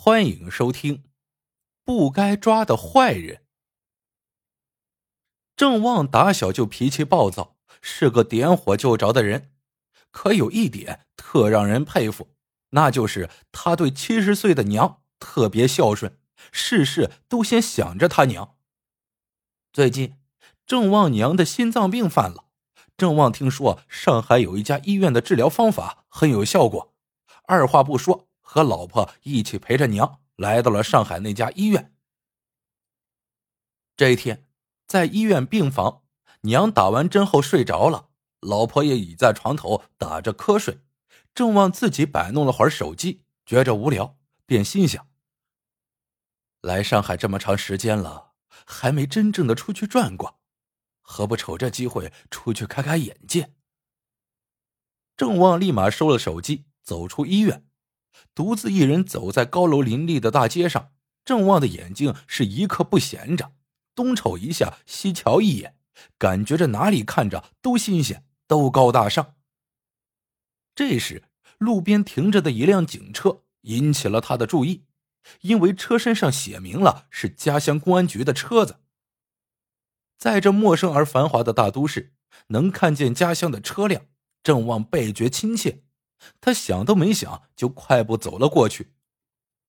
欢迎收听《不该抓的坏人》。郑旺打小就脾气暴躁，是个点火就着的人。可有一点特让人佩服，那就是他对七十岁的娘特别孝顺，事事都先想着他娘。最近，郑旺娘的心脏病犯了。郑旺听说上海有一家医院的治疗方法很有效果，二话不说。和老婆一起陪着娘来到了上海那家医院。这一天，在医院病房，娘打完针后睡着了，老婆也倚在床头打着瞌睡。郑旺自己摆弄了会儿手机，觉着无聊，便心想：来上海这么长时间了，还没真正的出去转过，何不瞅这机会出去开开眼界？郑旺立马收了手机，走出医院。独自一人走在高楼林立的大街上，郑旺的眼睛是一刻不闲着，东瞅一下，西瞧一眼，感觉着哪里看着都新鲜，都高大上。这时，路边停着的一辆警车引起了他的注意，因为车身上写明了是家乡公安局的车子。在这陌生而繁华的大都市，能看见家乡的车辆，郑旺倍觉亲切。他想都没想，就快步走了过去。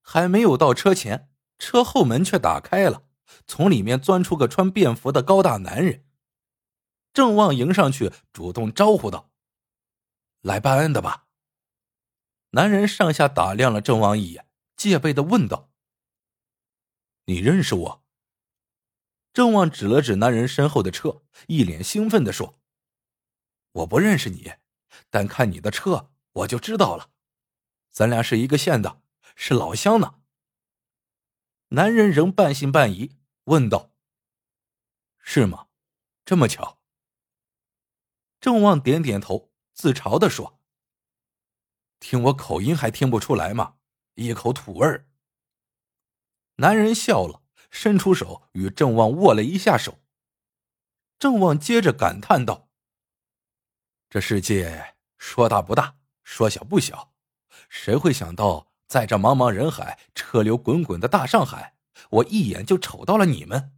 还没有到车前，车后门却打开了，从里面钻出个穿便服的高大男人。郑旺迎上去，主动招呼道：“来办案的吧？”男人上下打量了郑旺一眼，戒备的问道：“你认识我？”郑旺指了指男人身后的车，一脸兴奋的说：“我不认识你，但看你的车。”我就知道了，咱俩是一个县的，是老乡呢。男人仍半信半疑，问道：“是吗？这么巧？”郑旺点点头，自嘲的说：“听我口音还听不出来吗？一口土味儿。”男人笑了，伸出手与郑旺握了一下手。郑旺接着感叹道：“这世界说大不大。”说小不小，谁会想到，在这茫茫人海、车流滚滚的大上海，我一眼就瞅到了你们。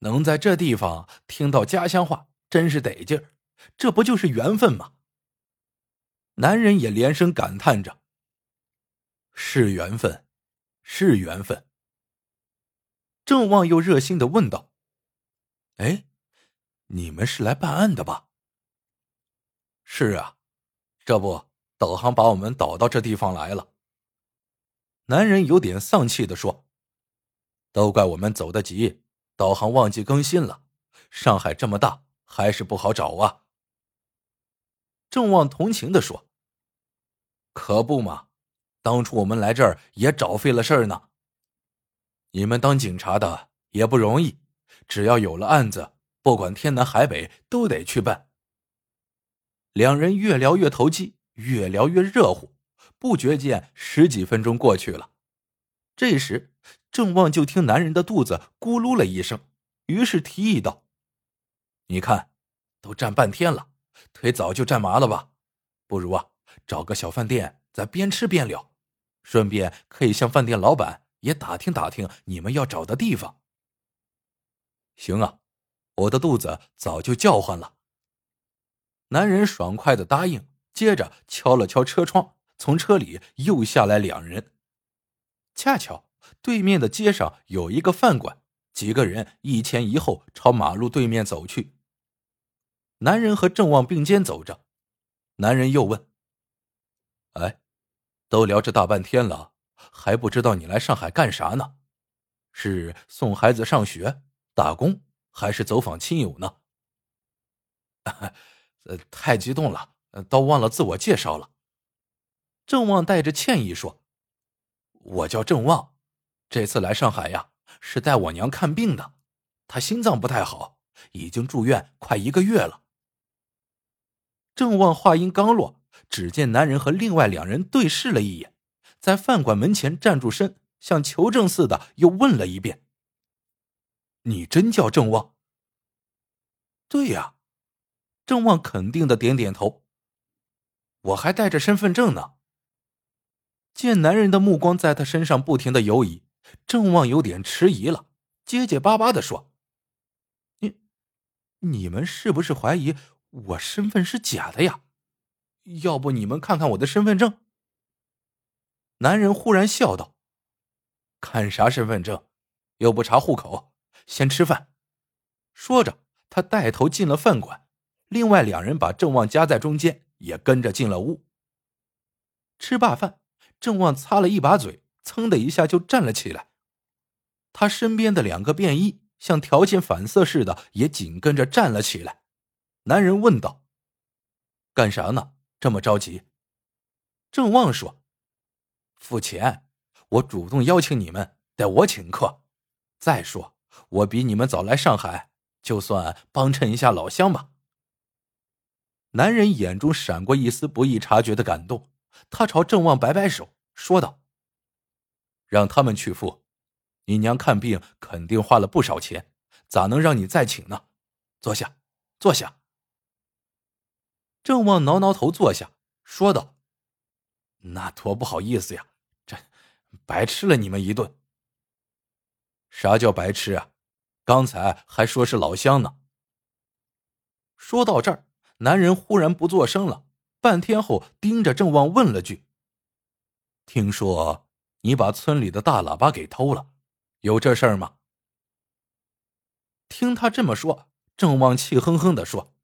能在这地方听到家乡话，真是得劲儿，这不就是缘分吗？男人也连声感叹着：“是缘分，是缘分。”郑旺又热心的问道：“哎，你们是来办案的吧？”“是啊。”这不，导航把我们导到这地方来了。男人有点丧气的说：“都怪我们走得急，导航忘记更新了。上海这么大，还是不好找啊。”郑旺同情的说：“可不嘛，当初我们来这儿也找费了事儿呢。你们当警察的也不容易，只要有了案子，不管天南海北都得去办。”两人越聊越投机，越聊越热乎，不觉间十几分钟过去了。这时，郑旺就听男人的肚子咕噜了一声，于是提议道：“你看，都站半天了，腿早就站麻了吧？不如啊，找个小饭店，咱边吃边聊，顺便可以向饭店老板也打听打听你们要找的地方。”行啊，我的肚子早就叫唤了。男人爽快的答应，接着敲了敲车窗，从车里又下来两人。恰巧对面的街上有一个饭馆，几个人一前一后朝马路对面走去。男人和郑旺并肩走着，男人又问：“哎，都聊这大半天了，还不知道你来上海干啥呢？是送孩子上学、打工，还是走访亲友呢？”哈 哈呃，太激动了，都忘了自我介绍了。郑旺带着歉意说：“我叫郑旺，这次来上海呀，是带我娘看病的，她心脏不太好，已经住院快一个月了。”郑旺话音刚落，只见男人和另外两人对视了一眼，在饭馆门前站住身，像求证似的又问了一遍：“你真叫郑旺？”“对呀。”郑旺肯定的点点头。我还带着身份证呢。见男人的目光在他身上不停的游移，郑旺有点迟疑了，结结巴巴的说：“你，你们是不是怀疑我身份是假的呀？要不你们看看我的身份证。”男人忽然笑道：“看啥身份证？又不查户口，先吃饭。”说着，他带头进了饭馆，另外两人把郑旺夹在中间，也跟着进了屋。吃罢饭。郑旺擦了一把嘴，噌的一下就站了起来。他身边的两个便衣像条件反射似的，也紧跟着站了起来。男人问道：“干啥呢？这么着急？”郑旺说：“付钱，我主动邀请你们，得我请客。再说，我比你们早来上海，就算帮衬一下老乡吧。”男人眼中闪过一丝不易察觉的感动。他朝郑旺摆摆手，说道：“让他们去付，你娘看病肯定花了不少钱，咋能让你再请呢？坐下，坐下。”郑旺挠挠头，坐下，说道：“那多不好意思呀，这白吃了你们一顿。啥叫白吃啊？刚才还说是老乡呢。”说到这儿，男人忽然不作声了。半天后，盯着郑旺问了句：“听说你把村里的大喇叭给偷了，有这事儿吗？”听他这么说，郑旺气哼哼的说：“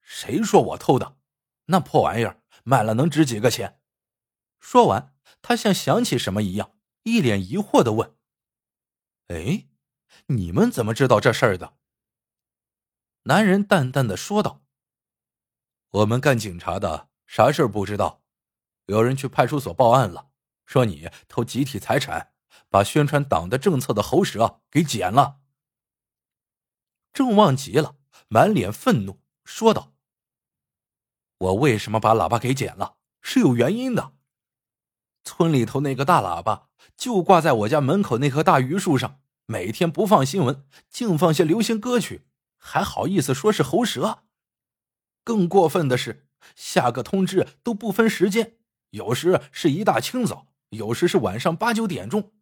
谁说我偷的？那破玩意儿卖了能值几个钱？”说完，他像想起什么一样，一脸疑惑的问：“哎，你们怎么知道这事儿的？”男人淡淡的说道。我们干警察的啥事儿不知道？有人去派出所报案了，说你偷集体财产，把宣传党的政策的喉舌给剪了。郑旺急了，满脸愤怒，说道：“我为什么把喇叭给剪了？是有原因的。村里头那个大喇叭就挂在我家门口那棵大榆树上，每天不放新闻，净放些流行歌曲，还好意思说是喉舌？”更过分的是，下个通知都不分时间，有时是一大清早，有时是晚上八九点钟。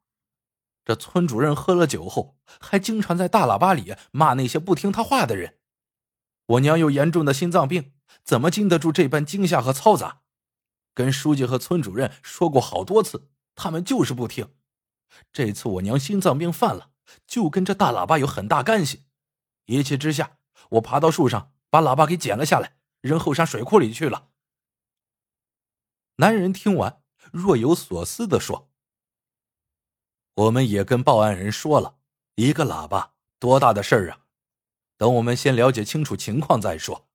这村主任喝了酒后，还经常在大喇叭里骂那些不听他话的人。我娘有严重的心脏病，怎么经得住这般惊吓和嘈杂？跟书记和村主任说过好多次，他们就是不听。这次我娘心脏病犯了，就跟这大喇叭有很大干系。一气之下，我爬到树上。把喇叭给剪了下来，扔后山水库里去了。男人听完，若有所思的说：“我们也跟报案人说了，一个喇叭多大的事儿啊？等我们先了解清楚情况再说。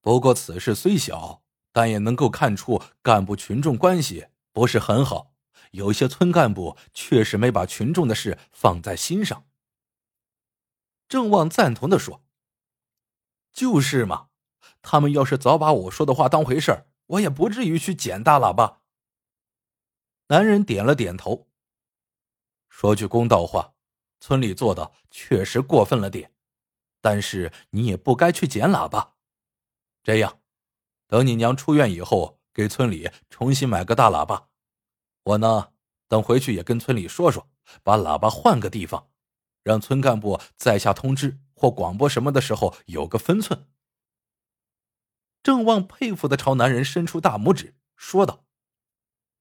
不过此事虽小，但也能够看出干部群众关系不是很好，有些村干部确实没把群众的事放在心上。”郑旺赞同的说。就是嘛，他们要是早把我说的话当回事儿，我也不至于去捡大喇叭。男人点了点头。说句公道话，村里做的确实过分了点，但是你也不该去捡喇叭。这样，等你娘出院以后，给村里重新买个大喇叭。我呢，等回去也跟村里说说，把喇叭换个地方，让村干部再下通知。或广播什么的时候有个分寸。郑旺佩服的朝男人伸出大拇指，说道：“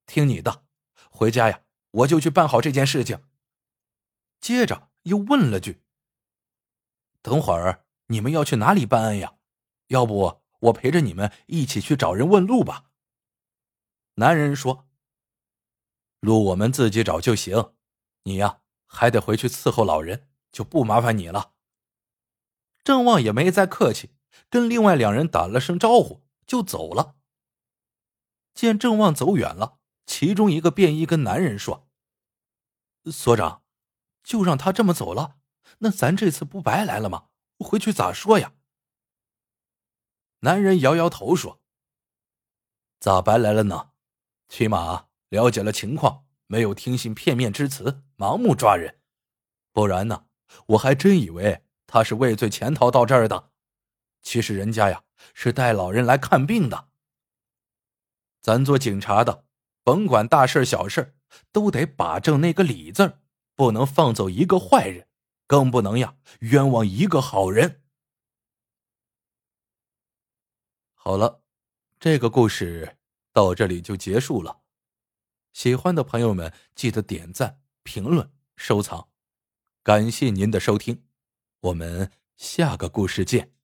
听你的，回家呀，我就去办好这件事情。”接着又问了句：“等会儿你们要去哪里办案呀？要不我陪着你们一起去找人问路吧？”男人说：“路我们自己找就行，你呀还得回去伺候老人，就不麻烦你了。”郑旺也没再客气，跟另外两人打了声招呼就走了。见郑旺走远了，其中一个便衣跟男人说：“所长，就让他这么走了，那咱这次不白来了吗？回去咋说呀？”男人摇摇头说：“咋白来了呢？起码了解了情况，没有听信片面之词，盲目抓人。不然呢，我还真以为……”他是畏罪潜逃到这儿的，其实人家呀是带老人来看病的。咱做警察的，甭管大事小事，都得把正那个理字，不能放走一个坏人，更不能呀冤枉一个好人。好了，这个故事到这里就结束了。喜欢的朋友们记得点赞、评论、收藏，感谢您的收听，我们下个故事见。